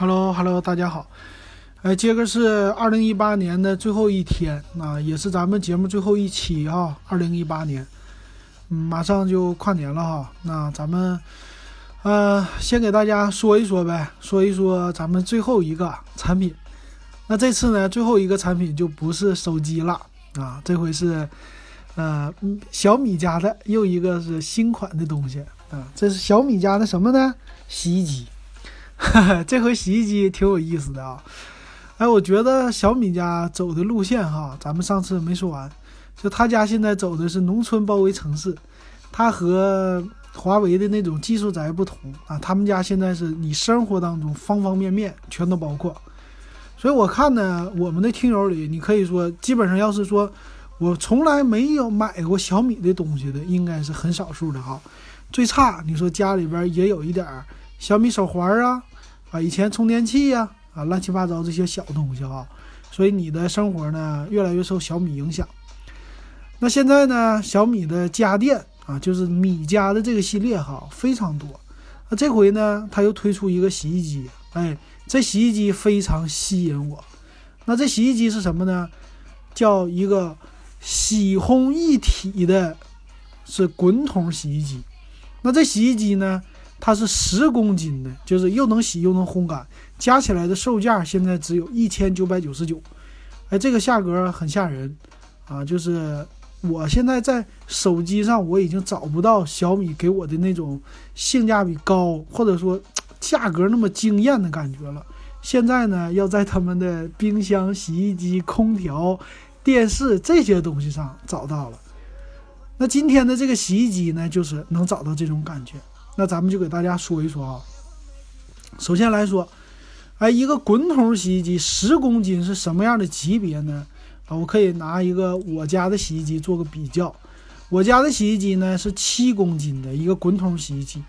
Hello，Hello，大家好。哎，今个是二零一八年的最后一天，啊，也是咱们节目最后一期啊。二零一八年，嗯，马上就跨年了哈。那咱们，呃，先给大家说一说呗，说一说咱们最后一个产品。那这次呢，最后一个产品就不是手机了啊，这回是，呃，小米家的又一个是新款的东西啊。这是小米家的什么呢？洗衣机。这回洗衣机挺有意思的啊。哎，我觉得小米家走的路线哈，咱们上次没说完，就他家现在走的是农村包围城市，它和华为的那种技术宅不同啊，他们家现在是你生活当中方方面面全都包括，所以我看呢，我们的听友里，你可以说基本上要是说我从来没有买过小米的东西的，应该是很少数的哈，最差你说家里边也有一点小米手环啊，啊，以前充电器呀。啊，乱七八糟这些小东西哈，所以你的生活呢越来越受小米影响。那现在呢，小米的家电啊，就是米家的这个系列哈，非常多。那这回呢，它又推出一个洗衣机，哎，这洗衣机非常吸引我。那这洗衣机是什么呢？叫一个洗烘一体的，是滚筒洗衣机。那这洗衣机呢，它是十公斤的，就是又能洗又能烘干。加起来的售价现在只有一千九百九十九，哎，这个价格很吓人啊！就是我现在在手机上我已经找不到小米给我的那种性价比高，或者说价格那么惊艳的感觉了。现在呢，要在他们的冰箱、洗衣机、空调、电视这些东西上找到了。那今天的这个洗衣机呢，就是能找到这种感觉。那咱们就给大家说一说啊。首先来说。哎，一个滚筒洗衣机十公斤是什么样的级别呢？啊，我可以拿一个我家的洗衣机做个比较。我家的洗衣机呢是七公斤的一个滚筒洗衣机，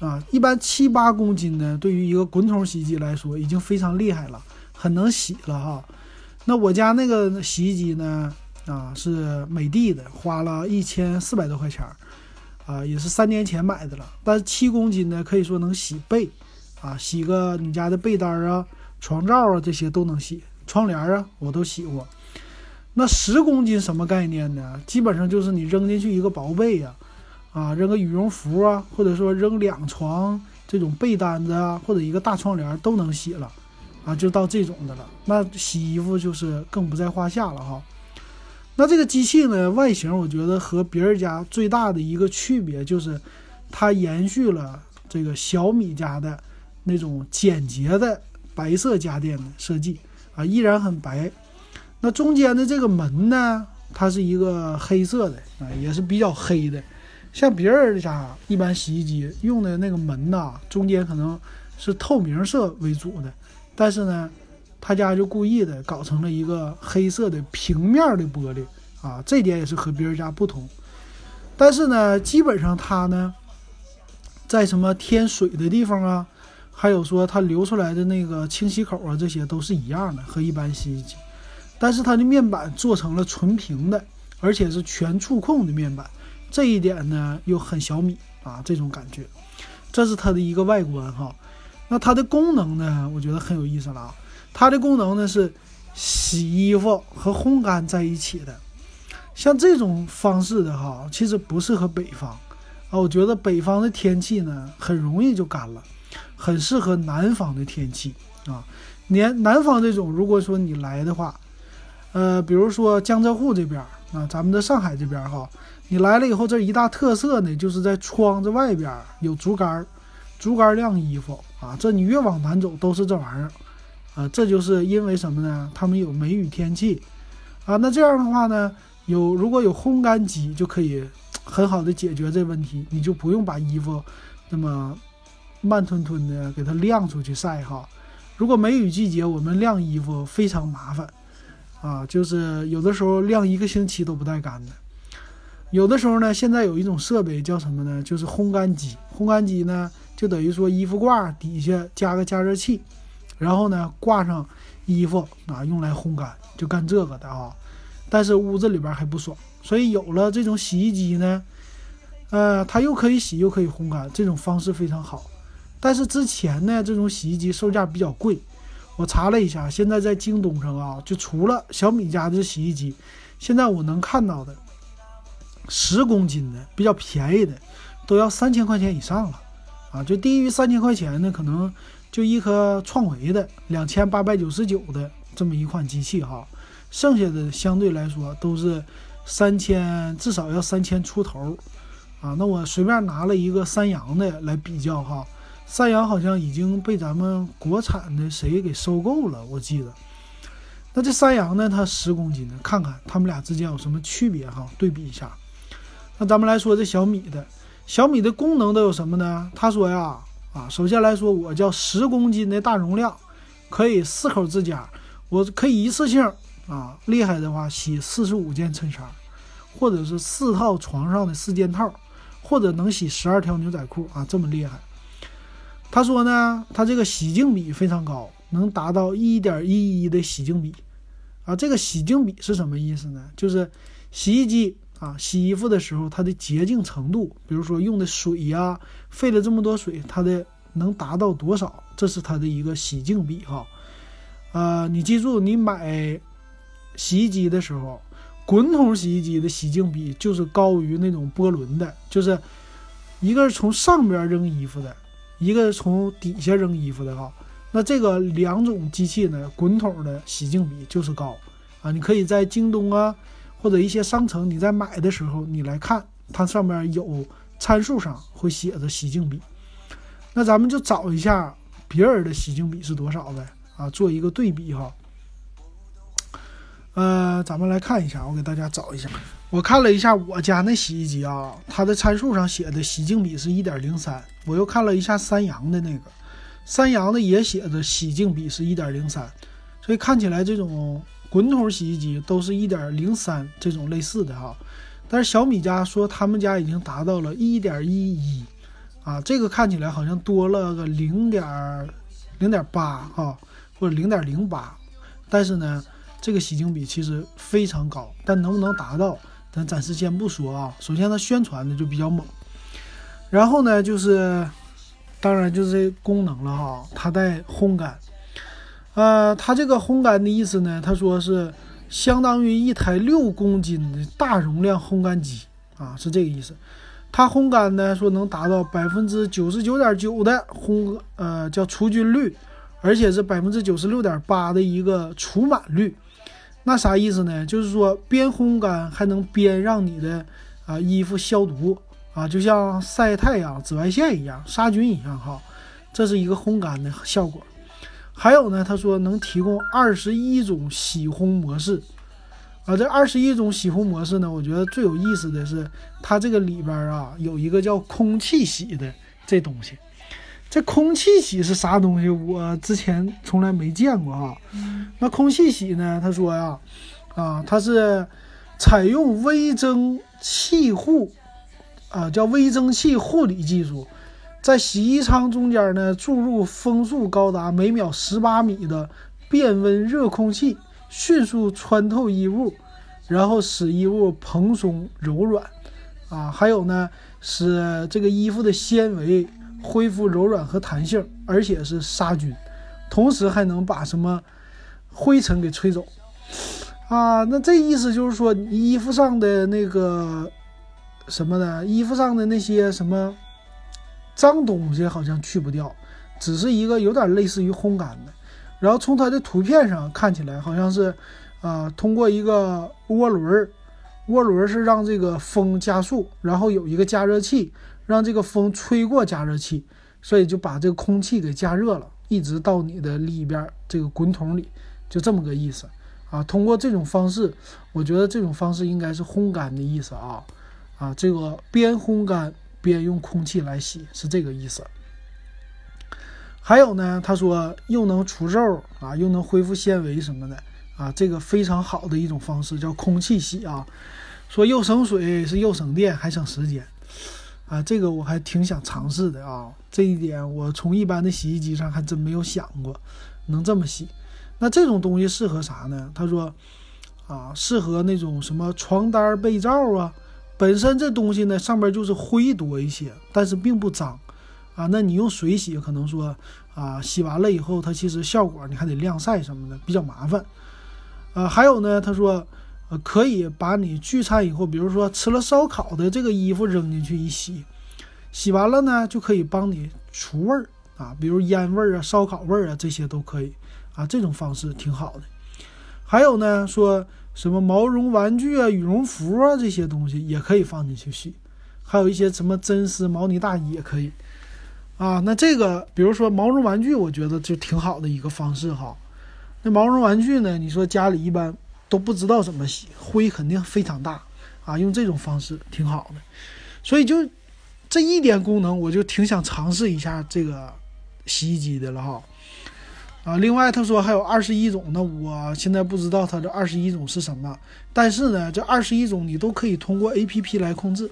啊，一般七八公斤呢，对于一个滚筒洗衣机来说已经非常厉害了，很能洗了哈。那我家那个洗衣机呢，啊，是美的的，花了一千四百多块钱儿，啊，也是三年前买的了。但是七公斤呢，可以说能洗被。啊，洗个你家的被单啊、床罩啊，这些都能洗。窗帘啊，我都洗过。那十公斤什么概念呢？基本上就是你扔进去一个薄被呀，啊，扔个羽绒服啊，或者说扔两床这种被单子啊，或者一个大窗帘都能洗了，啊，就到这种的了。那洗衣服就是更不在话下了哈。那这个机器呢，外形我觉得和别人家最大的一个区别就是，它延续了这个小米家的。那种简洁的白色家电的设计啊，依然很白。那中间的这个门呢，它是一个黑色的啊，也是比较黑的。像别人家一般洗衣机用的那个门呐，中间可能是透明色为主的，但是呢，他家就故意的搞成了一个黑色的平面的玻璃啊，这点也是和别人家不同。但是呢，基本上它呢，在什么添水的地方啊。还有说它流出来的那个清洗口啊，这些都是一样的，和一般洗衣机，但是它的面板做成了纯平的，而且是全触控的面板，这一点呢又很小米啊，这种感觉，这是它的一个外观哈。那它的功能呢，我觉得很有意思了啊。它的功能呢是洗衣服和烘干在一起的，像这种方式的哈，其实不适合北方啊。我觉得北方的天气呢，很容易就干了。很适合南方的天气啊，南南方这种，如果说你来的话，呃，比如说江浙沪这边啊，咱们的上海这边哈，你来了以后，这一大特色呢，就是在窗子外边有竹竿，竹竿晾衣服啊，这你越往南走都是这玩意儿，啊，这就是因为什么呢？他们有梅雨天气啊，那这样的话呢，有如果有烘干机就可以很好的解决这问题，你就不用把衣服那么。慢吞吞的给它晾出去晒哈，如果梅雨季节，我们晾衣服非常麻烦啊，就是有的时候晾一个星期都不带干的。有的时候呢，现在有一种设备叫什么呢？就是烘干机。烘干机呢，就等于说衣服挂底下加个加热器，然后呢挂上衣服啊，用来烘干，就干这个的啊。但是屋子里边还不爽，所以有了这种洗衣机呢，呃，它又可以洗又可以烘干，这种方式非常好。但是之前呢，这种洗衣机售价比较贵。我查了一下，现在在京东上啊，就除了小米家的洗衣机，现在我能看到的十公斤的比较便宜的，都要三千块钱以上了啊！就低于三千块钱的，可能就一颗创维的两千八百九十九的这么一款机器哈，剩下的相对来说都是三千，至少要三千出头啊。那我随便拿了一个三洋的来比较哈。三洋好像已经被咱们国产的谁给收购了，我记得。那这三洋呢？它十公斤的，看看它们俩之间有什么区别哈？对比一下。那咱们来说这小米的，小米的功能都有什么呢？他说呀，啊，首先来说，我叫十公斤的大容量，可以四口之家，我可以一次性啊，厉害的话洗四十五件衬衫，或者是四套床上的四件套，或者能洗十二条牛仔裤啊，这么厉害。他说呢，他这个洗净比非常高，能达到一点一一的洗净比，啊，这个洗净比是什么意思呢？就是洗衣机啊洗衣服的时候，它的洁净程度，比如说用的水呀，费了这么多水，它的能达到多少？这是它的一个洗净比哈。呃，你记住，你买洗衣机的时候，滚筒洗衣机的洗净比就是高于那种波轮的，就是一个是从上边扔衣服的。一个是从底下扔衣服的哈，那这个两种机器呢，滚筒的洗净比就是高啊。你可以在京东啊或者一些商城，你在买的时候，你来看它上面有参数上会写着洗净比。那咱们就找一下别人的洗净比是多少呗啊，做一个对比哈。呃，咱们来看一下，我给大家找一下。我看了一下我家那洗衣机啊，它的参数上写的洗净比是一点零三。我又看了一下三洋的那个，三洋的也写着洗净比是一点零三。所以看起来这种滚筒洗衣机都是一点零三这种类似的哈。但是小米家说他们家已经达到了一点一一啊，这个看起来好像多了个零点零点八哈，或者零点零八。但是呢，这个洗净比其实非常高，但能不能达到？咱暂时先不说啊，首先它宣传的就比较猛，然后呢就是，当然就是这功能了哈，它带烘干，呃，它这个烘干的意思呢，他说是相当于一台六公斤的大容量烘干机啊，是这个意思。它烘干呢说能达到百分之九十九点九的烘，呃，叫除菌率，而且是百分之九十六点八的一个除螨率。那啥意思呢？就是说边烘干还能边让你的啊衣服消毒啊，就像晒太阳、紫外线一样，杀菌一样哈。这是一个烘干的效果。还有呢，他说能提供二十一种洗烘模式啊。这二十一种洗烘模式呢，我觉得最有意思的是它这个里边啊有一个叫空气洗的这东西。这空气洗是啥东西？我之前从来没见过啊。那空气洗呢？他说呀，啊，它是采用微蒸气护，啊，叫微蒸汽护理技术，在洗衣仓中间呢注入风速高达每秒十八米的变温热空气，迅速穿透衣物，然后使衣物蓬松柔软，啊，还有呢，使这个衣服的纤维。恢复柔软和弹性，而且是杀菌，同时还能把什么灰尘给吹走啊？那这意思就是说，衣服上的那个什么呢？衣服上的那些什么脏东西好像去不掉，只是一个有点类似于烘干的。然后从它的图片上看起来，好像是啊，通过一个涡轮，涡轮是让这个风加速，然后有一个加热器。让这个风吹过加热器，所以就把这个空气给加热了，一直到你的里边这个滚筒里，就这么个意思啊。通过这种方式，我觉得这种方式应该是烘干的意思啊啊，这个边烘干边用空气来洗是这个意思。还有呢，他说又能除皱啊，又能恢复纤维什么的啊，这个非常好的一种方式叫空气洗啊，说又省水是又省电还省时间。啊，这个我还挺想尝试的啊！这一点我从一般的洗衣机上还真没有想过能这么洗。那这种东西适合啥呢？他说，啊，适合那种什么床单、被罩啊。本身这东西呢，上边就是灰多一些，但是并不脏，啊，那你用水洗可能说啊，洗完了以后它其实效果你还得晾晒什么的，比较麻烦。啊，还有呢，他说，呃，可以把你聚餐以后，比如说吃了烧烤的这个衣服扔进去一洗，洗完了呢就可以帮你除味儿啊，比如烟味儿啊、烧烤味儿啊这些都可以啊，这种方式挺好的。还有呢，说什么毛绒玩具啊、羽绒服啊这些东西也可以放进去洗。还有一些什么真丝毛呢大衣也可以，啊，那这个比如说毛绒玩具，我觉得就挺好的一个方式哈。那毛绒玩具呢，你说家里一般都不知道怎么洗，灰肯定非常大啊，用这种方式挺好的。所以就这一点功能，我就挺想尝试一下这个洗衣机的了哈。啊，另外他说还有二十一种，那我现在不知道它这二十一种是什么，但是呢，这二十一种你都可以通过 A P P 来控制。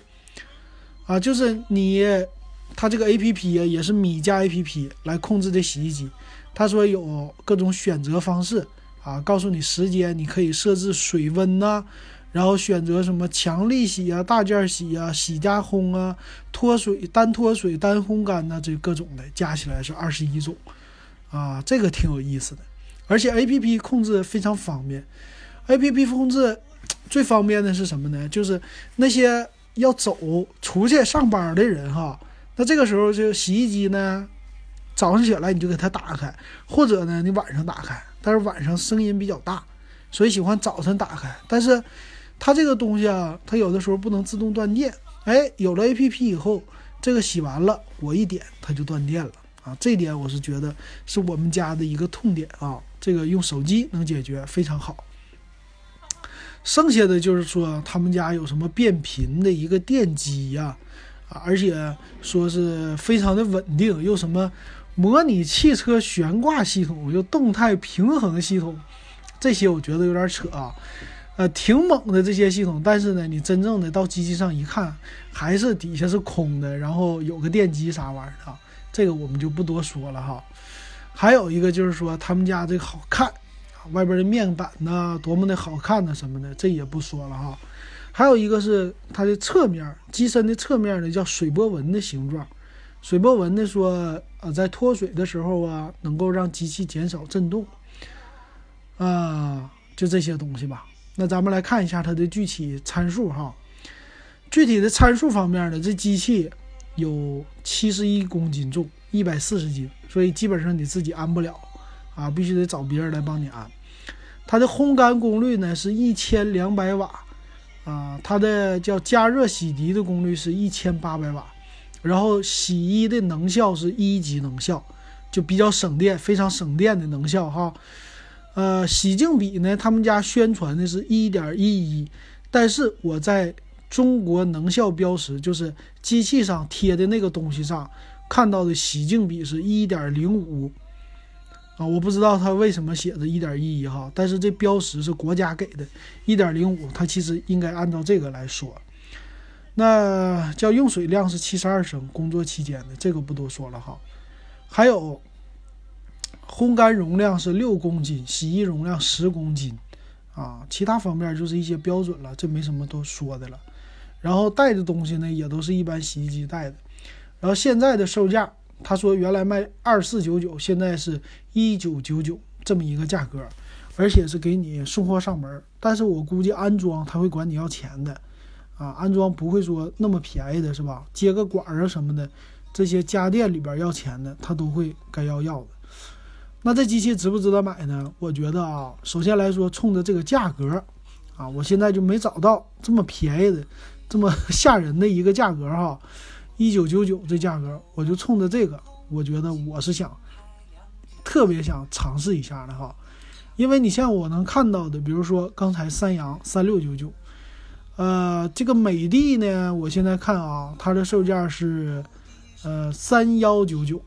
啊，就是你，它这个 A P P 也是米家 A P P 来控制的洗衣机。他说有各种选择方式啊，告诉你时间，你可以设置水温呐，然后选择什么强力洗啊、大件洗啊、洗加烘啊、脱水、单脱水、单烘干呐，这各种的加起来是二十一种啊，这个挺有意思的。而且 A P P 控制非常方便，A P P 控制最方便的是什么呢？就是那些。要走出去上班的人哈，那这个时候就洗衣机呢，早上起来你就给它打开，或者呢你晚上打开，但是晚上声音比较大，所以喜欢早晨打开。但是它这个东西啊，它有的时候不能自动断电。哎，有了 A P P 以后，这个洗完了我一点它就断电了这点我是觉得是我们家的一个痛点啊，这个用手机能解决非常好。剩下的就是说，他们家有什么变频的一个电机呀，啊，而且说是非常的稳定，又什么模拟汽车悬挂系统，又动态平衡系统，这些我觉得有点扯啊，呃，挺猛的这些系统，但是呢，你真正的到机器上一看，还是底下是空的，然后有个电机啥玩意儿啊，这个我们就不多说了哈。还有一个就是说，他们家这个好看。外边的面板呢，多么的好看呢？什么的，这也不说了哈。还有一个是它的侧面机身的侧面呢，叫水波纹的形状。水波纹的说，呃，在脱水的时候啊，能够让机器减少震动。啊，就这些东西吧。那咱们来看一下它的具体参数哈。具体的参数方面呢，这机器有七十一公斤重，一百四十斤，所以基本上你自己安不了啊，必须得找别人来帮你安。它的烘干功率呢是一千两百瓦，啊，它的叫加热洗涤的功率是一千八百瓦，然后洗衣的能效是一级能效，就比较省电，非常省电的能效哈。呃，洗净比呢，他们家宣传的是一点一一，但是我在中国能效标识，就是机器上贴的那个东西上看到的洗净比是一点零五。啊，我不知道它为什么写着一点一一哈，但是这标识是国家给的，一点零五，它其实应该按照这个来说。那叫用水量是七十二升，工作期间的这个不多说了哈。还有烘干容量是六公斤，洗衣容量十公斤，啊，其他方面就是一些标准了，这没什么多说的了。然后带的东西呢，也都是一般洗衣机带的。然后现在的售价。他说原来卖二四九九，现在是一九九九这么一个价格，而且是给你送货上门。但是我估计安装他会管你要钱的，啊，安装不会说那么便宜的，是吧？接个管儿啊什么的，这些家电里边要钱的，他都会该要要的。那这机器值不值得买呢？我觉得啊，首先来说，冲着这个价格，啊，我现在就没找到这么便宜的、这么吓人的一个价格哈。一九九九这价格，我就冲着这个，我觉得我是想特别想尝试一下的哈，因为你像我能看到的，比如说刚才三阳三六九九，呃，这个美的呢，我现在看啊，它的售价是呃三幺九九，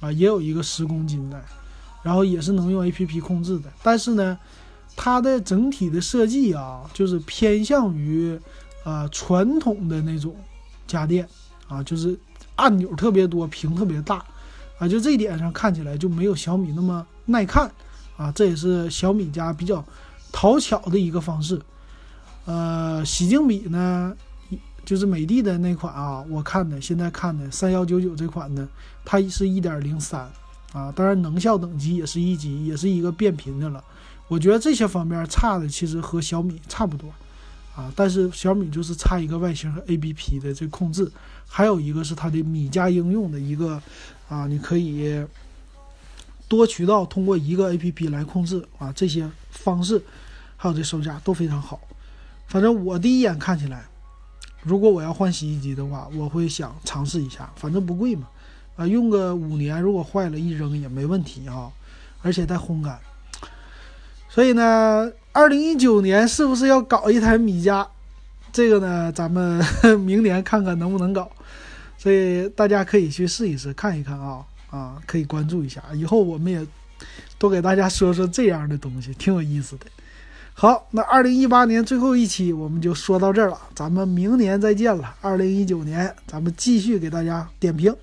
啊，也有一个十公斤的，然后也是能用 A P P 控制的，但是呢，它的整体的设计啊，就是偏向于啊传统的那种家电。啊，就是按钮特别多，屏特别大，啊，就这一点上看起来就没有小米那么耐看，啊，这也是小米家比较讨巧的一个方式。呃，洗净比呢，就是美的的那款啊，我看的现在看的三幺九九这款呢，它是一点零三啊，当然能效等级也是一级，也是一个变频的了。我觉得这些方面差的其实和小米差不多啊，但是小米就是差一个外形和 APP 的这控制，还有一个是它的米家应用的一个啊，你可以多渠道通过一个 APP 来控制啊，这些方式还有这售价都非常好。反正我第一眼看起来。如果我要换洗衣机的话，我会想尝试一下，反正不贵嘛，啊，用个五年，如果坏了，一扔也没问题啊，而且带烘干。所以呢，二零一九年是不是要搞一台米家？这个呢，咱们 明年看看能不能搞。所以大家可以去试一试，看一看啊，啊，可以关注一下。以后我们也多给大家说说这样的东西，挺有意思的。好，那二零一八年最后一期我们就说到这儿了，咱们明年再见了。二零一九年，咱们继续给大家点评。